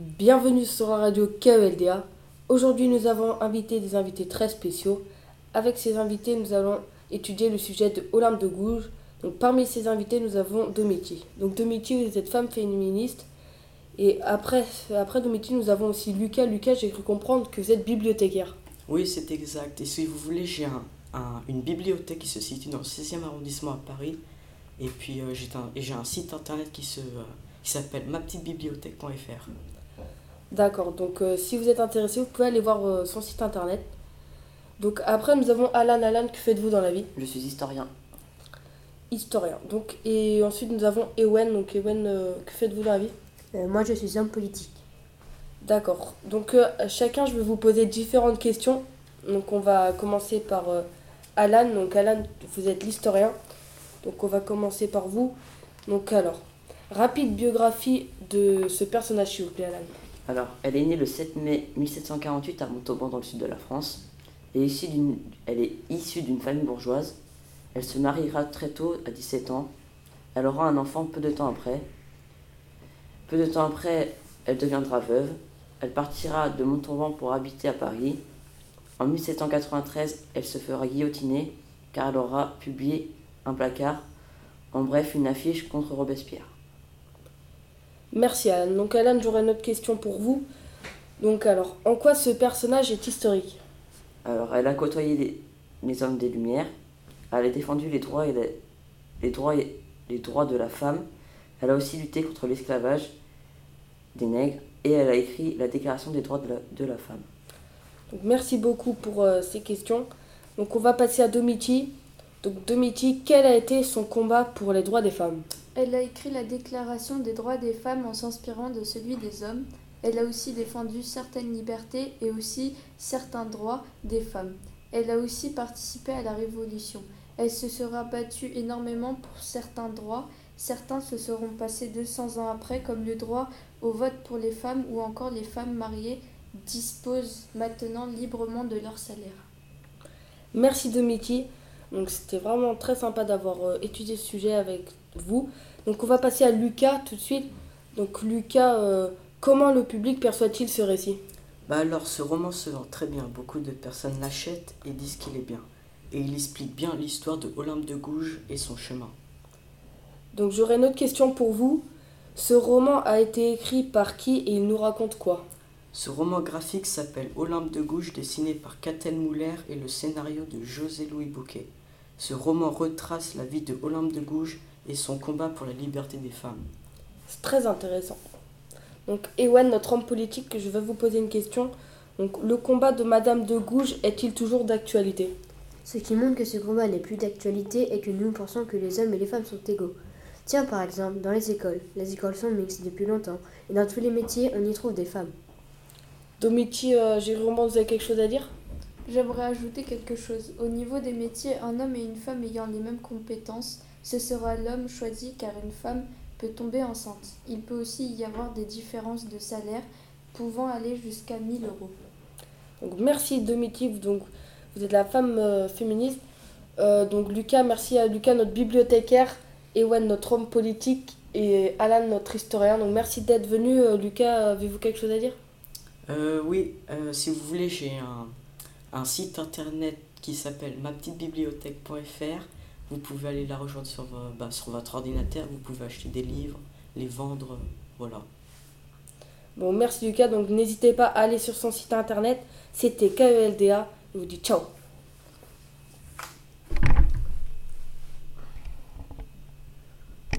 Bienvenue sur la radio KELDA. Aujourd'hui, nous avons invité des invités très spéciaux. Avec ces invités, nous allons étudier le sujet de Olympe de Gouges. Donc, parmi ces invités, nous avons Domiti. Donc, Domiti, vous êtes femme féministe. Et après, après Domiti, nous avons aussi Lucas. Lucas, j'ai cru comprendre que vous êtes bibliothécaire. Oui, c'est exact. Et si vous voulez, j'ai un, une bibliothèque qui se situe dans le 16e arrondissement à Paris. Et puis, euh, j'ai un, un, site internet qui se... Euh, qui s'appelle mapetitebibliothèque.fr. D'accord, donc euh, si vous êtes intéressé, vous pouvez aller voir euh, son site internet. Donc après, nous avons Alan. Alan, que faites-vous dans la vie? Je suis historien. Historien. Donc, et ensuite, nous avons Ewen. Donc, Ewen, euh, que faites-vous dans la vie? Moi, je suis homme politique. D'accord. Donc, chacun, je vais vous poser différentes questions. Donc, on va commencer par Alan. Donc, Alan, vous êtes l'historien. Donc, on va commencer par vous. Donc, alors, rapide biographie de ce personnage, s'il vous plaît, Alan. Alors, elle est née le 7 mai 1748 à Montauban, dans le sud de la France. Elle est issue d'une famille bourgeoise. Elle se mariera très tôt, à 17 ans. Elle aura un enfant peu de temps après. Peu de temps après, elle deviendra veuve. Elle partira de Montauban pour habiter à Paris. En 1793, elle se fera guillotiner car elle aura publié un placard, en bref une affiche contre Robespierre. Merci Alan. Donc Alan, j'aurais une autre question pour vous. Donc alors, en quoi ce personnage est historique? Alors, elle a côtoyé les, hommes des Lumières. Elle a défendu les droits, et les, droits et les droits de la femme. Elle a aussi lutté contre l'esclavage des nègres et elle a écrit la Déclaration des droits de la, femme. Donc, merci beaucoup pour euh, ces questions. Donc on va passer à Domiti. Donc Domiti, quel a été son combat pour les droits des femmes? Elle a écrit la Déclaration des droits des femmes en s'inspirant de celui des hommes. Elle a aussi défendu certaines libertés et aussi certains droits des femmes. Elle a aussi participé à la Révolution. Elle se sera battue énormément pour certains droits. Certains se seront passés 200 ans après, comme le droit au vote pour les femmes ou encore les femmes mariées disposent maintenant librement de leur salaire. Merci Domiti. Donc c'était vraiment très sympa d'avoir euh, étudié ce sujet avec vous. Donc on va passer à Lucas tout de suite. Donc Lucas, euh, comment le public perçoit-il ce récit? Bah alors ce roman se vend très bien. Beaucoup de personnes l'achètent et disent qu'il est bien. Et il explique bien l'histoire de Olympe de Gouges et son chemin. Donc j'aurais une autre question pour vous. Ce roman a été écrit par qui et il nous raconte quoi? Ce roman graphique s'appelle Olympe de Gouges, dessiné par Catel Mouler et le scénario de José-Louis Bouquet. Ce roman retrace la vie de Olympe de Gouges et son combat pour la liberté des femmes. C'est très intéressant. Donc, Ewan, notre homme politique, je vais vous poser une question. Donc, le combat de Madame de Gouges est-il toujours d'actualité? Ce qui montre que ce combat n'est plus d'actualité et que nous pensons que les hommes et les femmes sont égaux. Tiens, par exemple, dans les écoles, les écoles sont mixtes depuis longtemps et dans tous les métiers, on y trouve des femmes. Domiti, euh, Jérôme, vous avez quelque chose à dire? J'aimerais ajouter quelque chose. Au niveau des métiers, un homme et une femme ayant les mêmes compétences ce sera l'homme choisi car une femme peut tomber enceinte. Il peut aussi y avoir des différences de salaire pouvant aller jusqu'à 1000 euros. Donc, merci Domitive, donc vous êtes la femme euh, féministe. Euh, donc Lucas, merci à Lucas, notre bibliothécaire, Ewan, notre homme politique, et Alan, notre historien. Donc merci d'être venu. Euh, Lucas, avez-vous quelque chose à dire? Oui, si vous voulez, j'ai un, site internet qui s'appelle mapetitebibliothèque.fr vous pouvez aller la rejoindre sur, bah, sur votre ordinateur, vous pouvez acheter des livres, les vendre, voilà. Bon, merci Lucas, donc n'hésitez pas à aller sur son site internet, c'était KELDA, je vous dis ciao